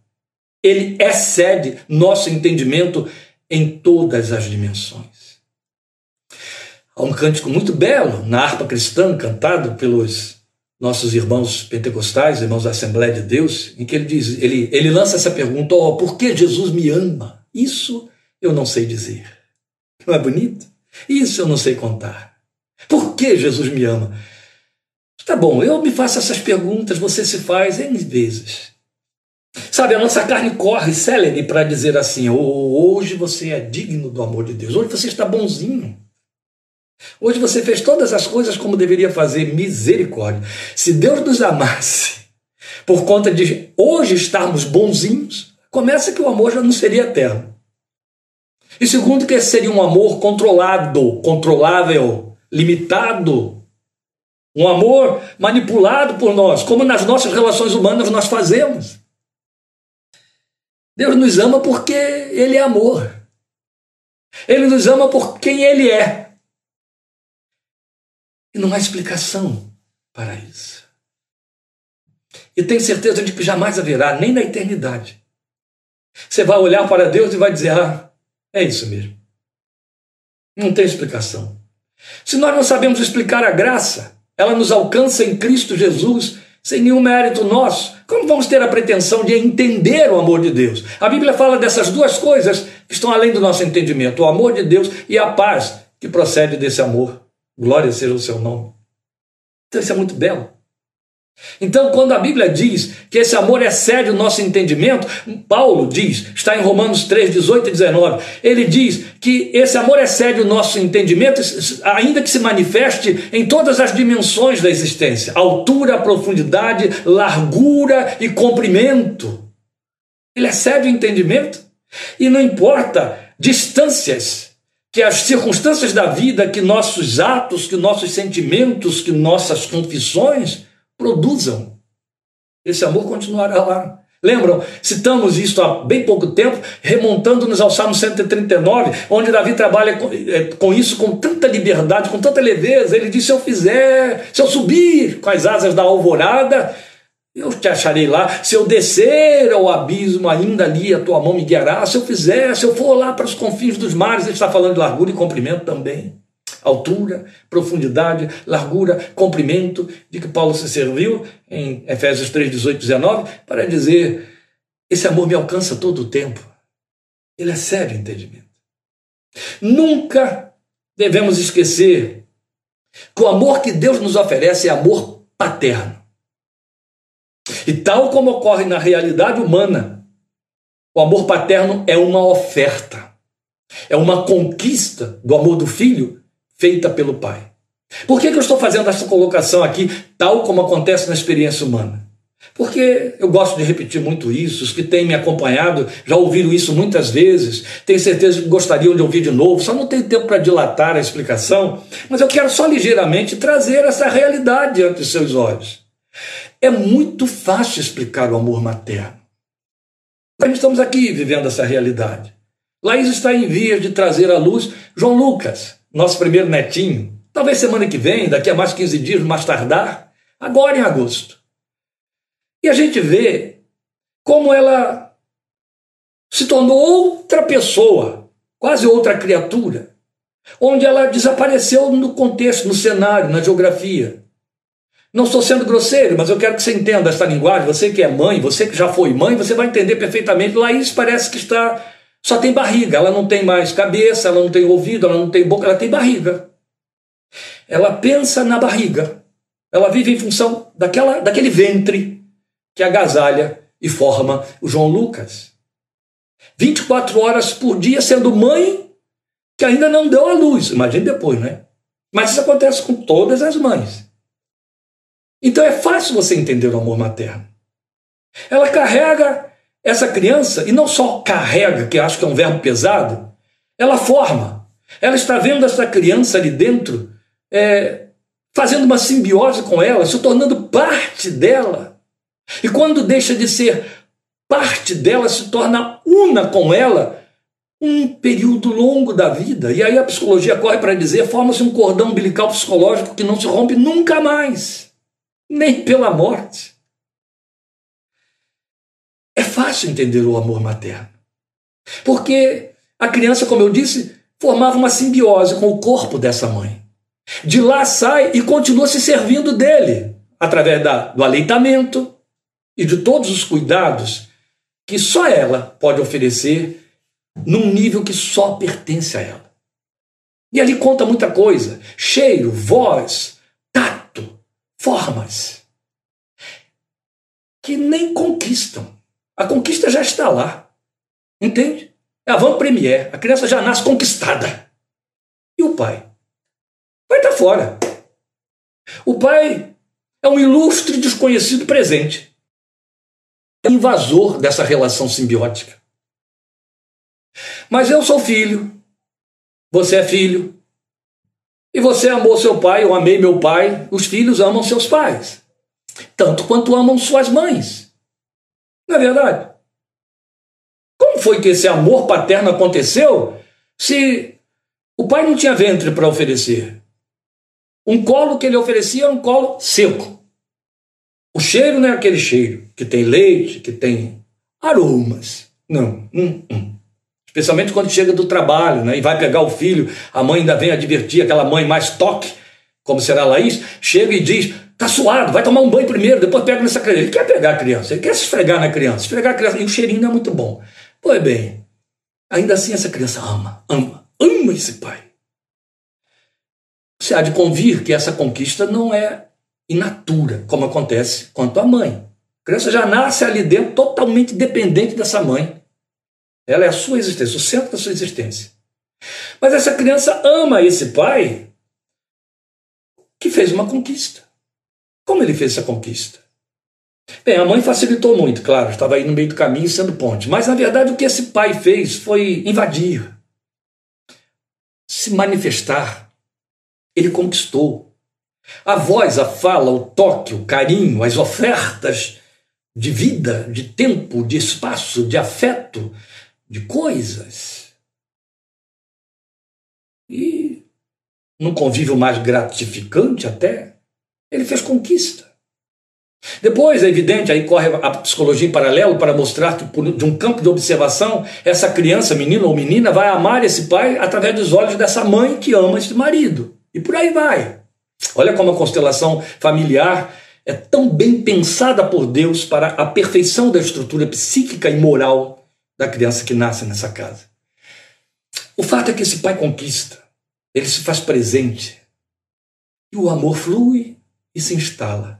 Ele excede nosso entendimento em todas as dimensões. Há um cântico muito belo na harpa cristã, cantado pelos nossos irmãos pentecostais, irmãos da Assembleia de Deus, em que ele diz, ele, ele lança essa pergunta: oh, por que Jesus me ama? Isso eu não sei dizer. Não é bonito? Isso eu não sei contar. Por que Jesus me ama? Tá bom, eu me faço essas perguntas, você se faz N vezes. Sabe, a nossa carne corre célebre para dizer assim: oh, hoje você é digno do amor de Deus, hoje você está bonzinho. Hoje você fez todas as coisas como deveria fazer, misericórdia. Se Deus nos amasse por conta de hoje estarmos bonzinhos, começa que o amor já não seria eterno. E segundo, que seria um amor controlado, controlável, limitado. Um amor manipulado por nós, como nas nossas relações humanas nós fazemos. Deus nos ama porque Ele é amor. Ele nos ama por quem Ele é. E não há explicação paraíso. E tem certeza de que jamais haverá, nem na eternidade. Você vai olhar para Deus e vai dizer: Ah, é isso mesmo. Não tem explicação. Se nós não sabemos explicar a graça, ela nos alcança em Cristo Jesus sem nenhum mérito nosso. Como vamos ter a pretensão de entender o amor de Deus? A Bíblia fala dessas duas coisas que estão além do nosso entendimento: o amor de Deus e a paz que procede desse amor. Glória seja o seu nome. Então, isso é muito belo. Então, quando a Bíblia diz que esse amor excede o nosso entendimento, Paulo diz, está em Romanos 3, 18 e 19, ele diz que esse amor excede o nosso entendimento, ainda que se manifeste em todas as dimensões da existência: altura, profundidade, largura e comprimento. Ele excede o entendimento e não importa distâncias que as circunstâncias da vida, que nossos atos, que nossos sentimentos, que nossas confissões produzam. Esse amor continuará lá. Lembram? Citamos isso há bem pouco tempo, remontando-nos ao Salmo 139, onde Davi trabalha com, é, com, isso com tanta liberdade, com tanta leveza. Ele diz: Se eu fizer, se eu subir com as asas da alvorada, eu te acharei lá. Se eu descer ao abismo, ainda ali a tua mão me guiará. Se eu fizer, se eu for lá para os confins dos mares, ele está falando de largura e comprimento também altura, profundidade, largura, comprimento, de que Paulo se serviu em Efésios 3, 18, 19, para dizer: esse amor me alcança todo o tempo. Ele é sério entendimento. Nunca devemos esquecer que o amor que Deus nos oferece é amor paterno. E tal como ocorre na realidade humana, o amor paterno é uma oferta, é uma conquista do amor do filho feita pelo Pai. Por que, que eu estou fazendo essa colocação aqui, tal como acontece na experiência humana? Porque eu gosto de repetir muito isso, os que têm me acompanhado já ouviram isso muitas vezes, tenho certeza que gostariam de ouvir de novo, só não tenho tempo para dilatar a explicação, mas eu quero só ligeiramente trazer essa realidade ante os seus olhos. É muito fácil explicar o amor materno. Nós estamos aqui vivendo essa realidade. Laís está em vias de trazer à luz João Lucas, nosso primeiro netinho, talvez semana que vem, daqui a mais 15 dias, mais tardar, agora em agosto. E a gente vê como ela se tornou outra pessoa, quase outra criatura, onde ela desapareceu no contexto, no cenário, na geografia. Não estou sendo grosseiro, mas eu quero que você entenda essa linguagem. Você que é mãe, você que já foi mãe, você vai entender perfeitamente. Laís parece que está só tem barriga, ela não tem mais cabeça, ela não tem ouvido, ela não tem boca, ela tem barriga. Ela pensa na barriga. Ela vive em função daquela, daquele ventre que agasalha e forma o João Lucas. 24 horas por dia sendo mãe que ainda não deu à luz. Imagine depois, né? Mas isso acontece com todas as mães. Então é fácil você entender o amor materno. Ela carrega essa criança, e não só carrega, que acho que é um verbo pesado, ela forma. Ela está vendo essa criança ali dentro, é, fazendo uma simbiose com ela, se tornando parte dela. E quando deixa de ser parte dela, se torna una com ela, um período longo da vida. E aí a psicologia corre para dizer: forma-se um cordão umbilical psicológico que não se rompe nunca mais, nem pela morte. É fácil entender o amor materno. Porque a criança, como eu disse, formava uma simbiose com o corpo dessa mãe. De lá sai e continua se servindo dele, através da, do aleitamento e de todos os cuidados que só ela pode oferecer num nível que só pertence a ela. E ali conta muita coisa: cheiro, voz, formas, que nem conquistam a conquista já está lá. Entende? É a van premier. A criança já nasce conquistada. E o pai? O pai está fora. O pai é um ilustre desconhecido presente. É invasor dessa relação simbiótica. Mas eu sou filho. Você é filho. E você amou seu pai, eu amei meu pai. Os filhos amam seus pais. Tanto quanto amam suas mães. Não é verdade? Como foi que esse amor paterno aconteceu se o pai não tinha ventre para oferecer? Um colo que ele oferecia era um colo seco. O cheiro não é aquele cheiro que tem leite, que tem aromas. Não. Hum, hum. Especialmente quando chega do trabalho né, e vai pegar o filho, a mãe ainda vem advertir, aquela mãe mais toque, como será a Laís, chega e diz: tá suado, vai tomar um banho primeiro, depois pega nessa criança. Ele quer pegar a criança, ele quer se esfregar na criança, esfregar a criança, e o cheirinho não é muito bom. Pois bem, ainda assim essa criança ama, ama, ama esse pai. Você há de convir que essa conquista não é inatura, como acontece quanto à mãe. A criança já nasce ali dentro totalmente dependente dessa mãe. Ela é a sua existência, o centro da sua existência. Mas essa criança ama esse pai que fez uma conquista. Como ele fez essa conquista? Bem, a mãe facilitou muito, claro, estava aí no meio do caminho sendo ponte. Mas, na verdade, o que esse pai fez foi invadir, se manifestar. Ele conquistou. A voz, a fala, o toque, o carinho, as ofertas de vida, de tempo, de espaço, de afeto, de coisas. E num convívio mais gratificante até, ele fez conquista. Depois, é evidente, aí corre a psicologia em paralelo para mostrar que, de um campo de observação, essa criança, menino ou menina, vai amar esse pai através dos olhos dessa mãe que ama esse marido. E por aí vai. Olha como a constelação familiar é tão bem pensada por Deus para a perfeição da estrutura psíquica e moral da criança que nasce nessa casa. O fato é que esse pai conquista, ele se faz presente, e o amor flui e se instala.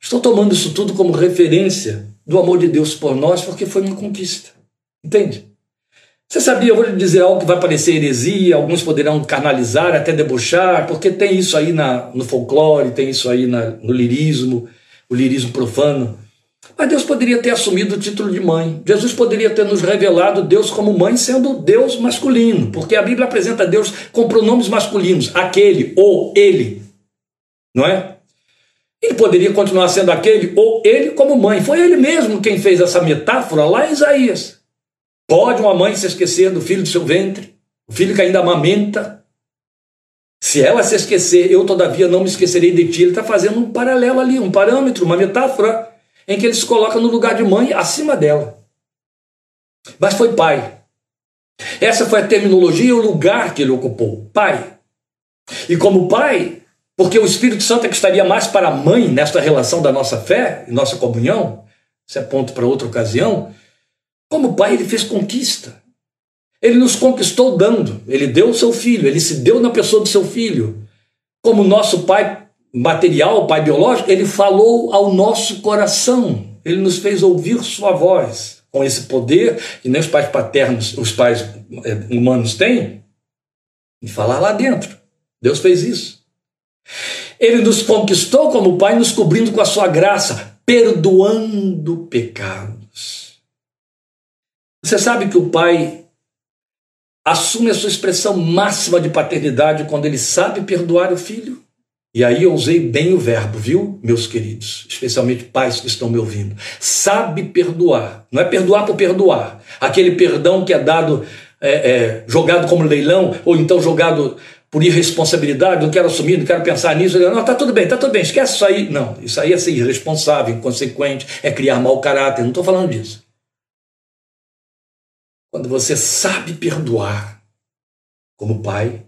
Estou tomando isso tudo como referência do amor de Deus por nós, porque foi uma conquista. Entende? Você sabia, eu vou lhe dizer algo que vai parecer heresia, alguns poderão canalizar, até debochar, porque tem isso aí na, no folclore, tem isso aí na, no lirismo, o lirismo profano. Mas Deus poderia ter assumido o título de mãe. Jesus poderia ter nos revelado Deus como mãe, sendo Deus masculino, porque a Bíblia apresenta Deus com pronomes masculinos, aquele ou ele. Não é? Ele poderia continuar sendo aquele ou ele como mãe. Foi ele mesmo quem fez essa metáfora lá em Isaías. Pode uma mãe se esquecer do filho do seu ventre, o filho que ainda amamenta? Se ela se esquecer, eu todavia não me esquecerei de ti. Ele está fazendo um paralelo ali, um parâmetro, uma metáfora em que ele se coloca no lugar de mãe acima dela. Mas foi pai. Essa foi a terminologia e o lugar que ele ocupou, pai. E como pai, porque o Espírito Santo é que estaria mais para a mãe nesta relação da nossa fé e nossa comunhão, isso é ponto para outra ocasião. Como pai, ele fez conquista. Ele nos conquistou dando, ele deu o seu filho, ele se deu na pessoa do seu filho. Como nosso pai material, pai biológico, ele falou ao nosso coração. Ele nos fez ouvir sua voz. Com esse poder que nem os pais paternos, os pais é, humanos têm, de falar lá dentro. Deus fez isso. Ele nos conquistou como Pai, nos cobrindo com a sua graça, perdoando pecados. Você sabe que o Pai assume a sua expressão máxima de paternidade quando ele sabe perdoar o filho? E aí eu usei bem o verbo, viu, meus queridos? Especialmente pais que estão me ouvindo. Sabe perdoar. Não é perdoar por perdoar. Aquele perdão que é dado, é, é, jogado como leilão, ou então jogado por irresponsabilidade, não quero assumir, não quero pensar nisso. Não, tá tudo bem, tá tudo bem, esquece isso aí. Não, isso aí é ser irresponsável, inconsequente, é criar mau caráter. Não estou falando disso. Quando você sabe perdoar como pai,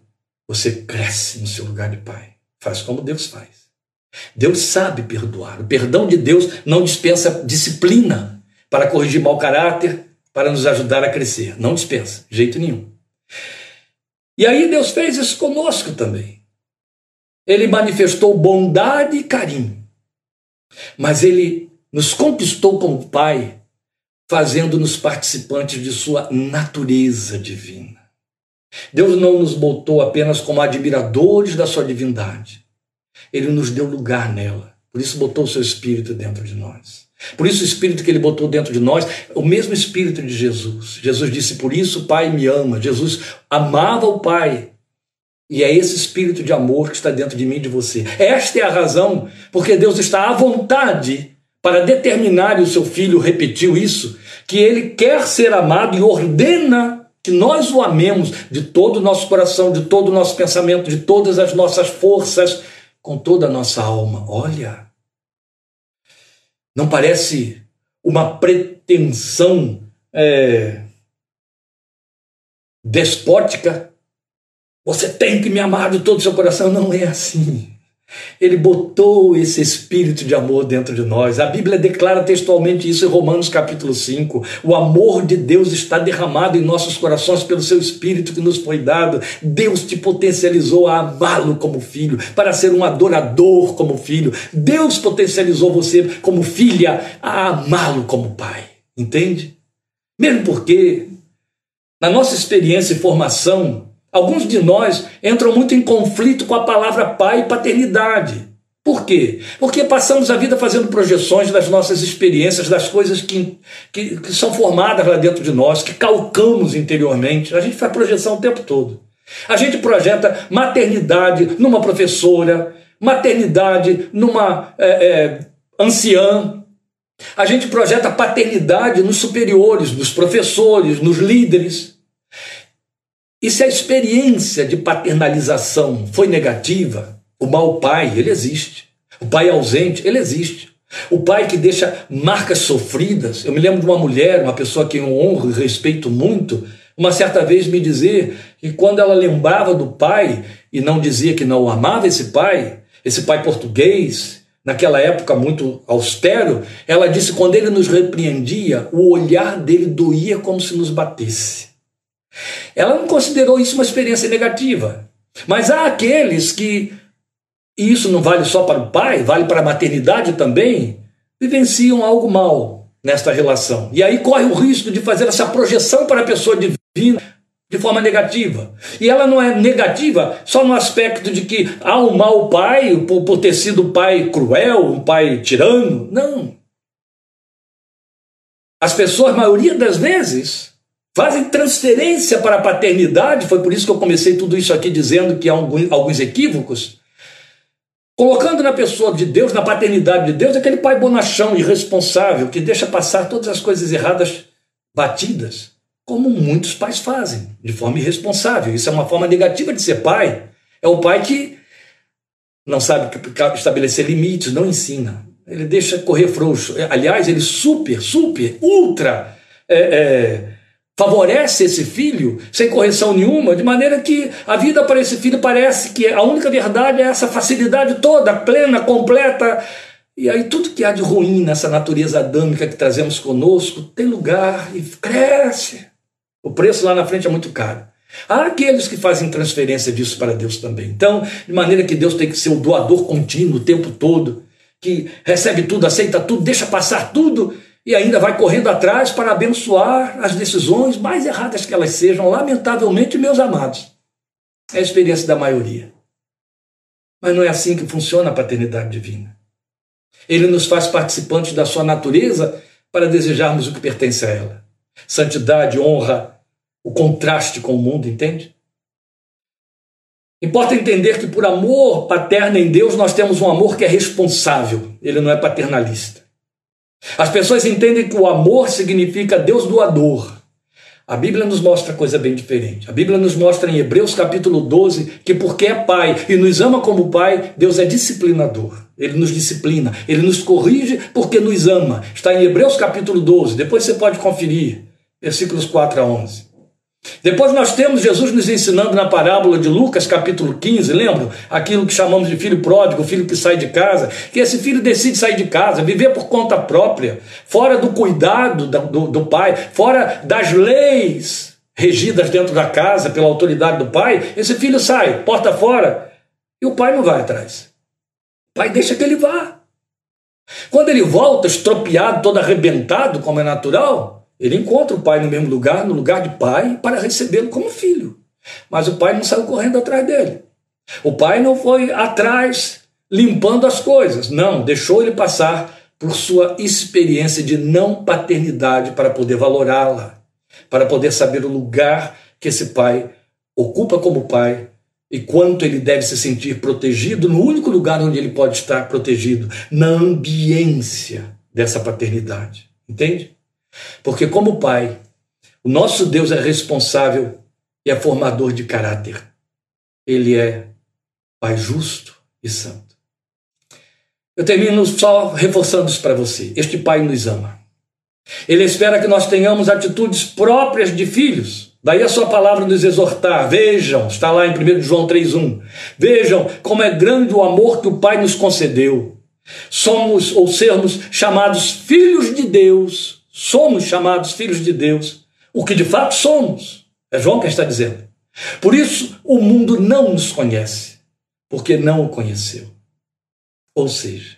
você cresce no seu lugar de pai. Faz como Deus faz. Deus sabe perdoar. O perdão de Deus não dispensa disciplina para corrigir mau caráter, para nos ajudar a crescer. Não dispensa, jeito nenhum. E aí Deus fez isso conosco também. Ele manifestou bondade e carinho. Mas ele nos conquistou como Pai, fazendo-nos participantes de sua natureza divina. Deus não nos botou apenas como admiradores da sua divindade. Ele nos deu lugar nela. Por isso botou o seu espírito dentro de nós. Por isso o espírito que ele botou dentro de nós, o mesmo espírito de Jesus. Jesus disse: "Por isso o Pai me ama". Jesus amava o Pai. E é esse espírito de amor que está dentro de mim e de você. Esta é a razão porque Deus está à vontade para determinar, e o seu filho repetiu isso, que ele quer ser amado e ordena Que nós o amemos de todo o nosso coração, de todo o nosso pensamento, de todas as nossas forças, com toda a nossa alma. Olha, não parece uma pretensão é, despótica? Você tem que me amar de todo o seu coração. Não é assim. Ele botou esse espírito de amor dentro de nós. A Bíblia declara textualmente isso em Romanos capítulo 5. O amor de Deus está derramado em nossos corações pelo seu espírito que nos foi dado. Deus te potencializou a amá-lo como filho, para ser um adorador como filho. Deus potencializou você como filha a amá-lo como pai. Entende? Mesmo porque na nossa experiência e formação, Alguns de nós entram muito em conflito com a palavra pai e paternidade. Por quê? Porque passamos a vida fazendo projeções das nossas experiências, das coisas que, que, que, são formadas lá dentro de nós, que calcamos interiormente. A gente faz projeção o tempo todo. A gente projeta maternidade numa professora, maternidade numa é, é, anciã. A gente projeta paternidade nos superiores, nos professores, nos líderes. E se a experiência de paternalização foi negativa, o mau pai, ele existe. O pai ausente, ele existe. O pai que deixa marcas sofridas. Eu me lembro de uma mulher, uma pessoa que eu honro e respeito muito, uma certa vez me dizer que quando ela lembrava do pai e não dizia que não amava esse pai, esse pai português, naquela época muito austero, ela disse que quando ele nos repreendia, o olhar dele doía como se nos batesse. Ela não considerou isso uma experiência negativa. Mas há aqueles que, e isso não vale só para o pai, vale para a maternidade também, vivenciam algo mal nesta relação. E aí corre o risco de fazer essa projeção para a pessoa divina de forma negativa. E ela não é negativa só no aspecto de que há um mau pai por, por ter sido um pai cruel, um pai tirano. Não. As pessoas, a maioria das vezes, fazem transferência para a paternidade, foi por isso que eu comecei tudo isso aqui dizendo que há alguns equívocos, colocando na pessoa de Deus, na paternidade de Deus, aquele pai bonachão, irresponsável, que deixa passar todas as coisas erradas batidas, como muitos pais fazem, de forma irresponsável. Isso é uma forma negativa de ser pai. É o pai que não sabe estabelecer limites, não ensina. Ele deixa correr frouxo. Aliás, ele super, super, ultra é, é, favorece esse filho sem correção nenhuma, de maneira que a vida para esse filho parece que a única verdade é essa facilidade toda, plena, completa. E aí tudo que há de ruim nessa natureza adâmica que trazemos conosco tem lugar e cresce. O preço lá na frente é muito caro. Há aqueles que fazem transferência disso para Deus também. Então, de maneira que Deus tem que ser o doador contínuo o tempo todo, que recebe tudo, aceita tudo, deixa passar tudo e ainda vai correndo atrás para abençoar as decisões, mais erradas que elas sejam, lamentavelmente, meus amados. É a experiência da maioria. Mas não é assim que funciona a paternidade divina. Ele nos faz participantes da sua natureza para desejarmos o que pertence a ela. Santidade, honra, o contraste com o mundo, entende? Importa entender que por amor paterno em Deus nós temos um amor que é responsável, ele não é paternalista. As pessoas entendem que o amor significa Deus doador. A Bíblia nos mostra coisa bem diferente. A Bíblia nos mostra em Hebreus capítulo 12 que porque é pai e nos ama como pai, Deus é disciplinador. Ele nos disciplina, ele nos corrige porque nos ama. Está em Hebreus capítulo 12, depois você pode conferir, versículos 4 a 11. Depois nós temos Jesus nos ensinando na parábola de Lucas, capítulo 15, lembram? Aquilo que chamamos de filho pródigo, filho que sai de casa, que esse filho decide sair de casa, viver por conta própria, fora do cuidado do, do pai, fora das leis regidas dentro da casa pela autoridade do pai. Esse filho sai, porta fora, e o pai não vai atrás. O pai deixa que ele vá. Quando ele volta, estropiado, todo arrebentado, como é natural, ele encontra o pai no mesmo lugar, no lugar de pai, para recebê-lo como filho. Mas o pai não saiu correndo atrás dele. O pai não foi atrás limpando as coisas. Não, deixou ele passar por sua experiência de não paternidade para poder valorá-la, para poder saber o lugar que esse pai ocupa como pai e quanto ele deve se sentir protegido no único lugar onde ele pode estar protegido, na ambiência dessa paternidade. Entende? Porque, como pai, O nosso Deus é responsável e é formador de caráter. Ele é Pai justo e santo. Eu termino só reforçando isso para você. Este Pai nos ama. Ele espera que nós tenhamos atitudes próprias de filhos. Daí a sua palavra nos exortar. Vejam, está lá em 1 João 3,1. Vejam como é grande o amor que o Pai nos concedeu. Somos ou sermos chamados filhos de Deus. Somos chamados filhos de Deus. O que de fato somos. É João quem está dizendo. Por isso o mundo não nos conhece, porque não o conheceu. Ou seja,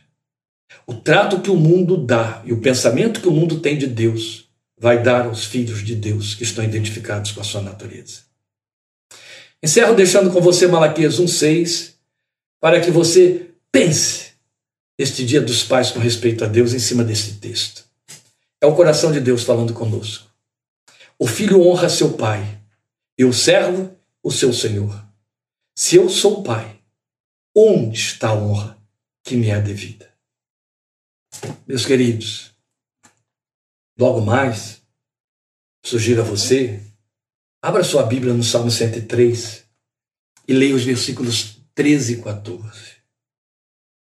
o trato que o mundo dá e o pensamento que o mundo tem de Deus vai dar aos filhos de Deus que estão identificados com a sua natureza. Encerro deixando com você Malaquias 1,6 para que você pense este dia dos pais com respeito a Deus em cima desse texto. É o coração de Deus falando conosco. O filho honra seu pai e o servo o seu senhor. Se eu sou pai, onde está a honra que me é devida? Meus queridos, logo mais, sugiro a você, abra sua Bíblia no Salmo 103 e leia os versículos 13 e 14.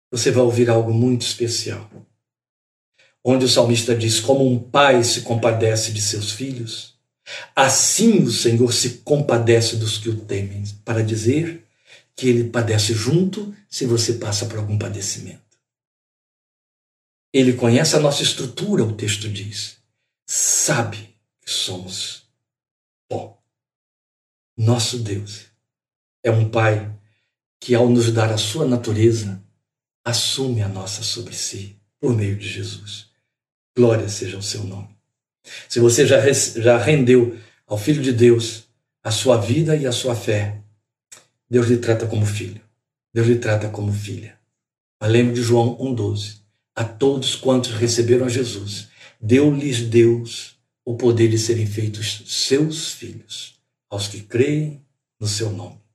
Você vai ouvir algo muito especial. Onde o salmista diz: Como um pai se compadece de seus filhos, assim o Senhor se compadece dos que o temem, para dizer que ele padece junto se você passa por algum padecimento. Ele conhece a nossa estrutura, o texto diz. Sabe que somos pó. Nosso Deus é um Pai que, ao nos dar a sua natureza, assume a nossa sobre si, por meio de Jesus. Glória seja o seu nome. Se você já, já rendeu ao Filho de Deus a sua vida e a sua fé, Deus lhe trata como filho. Deus lhe trata como filha. Mas lembre de João 1,12 a todos quantos receberam a Jesus, deu-lhes Deus o poder de serem feitos seus filhos, aos que creem no seu nome.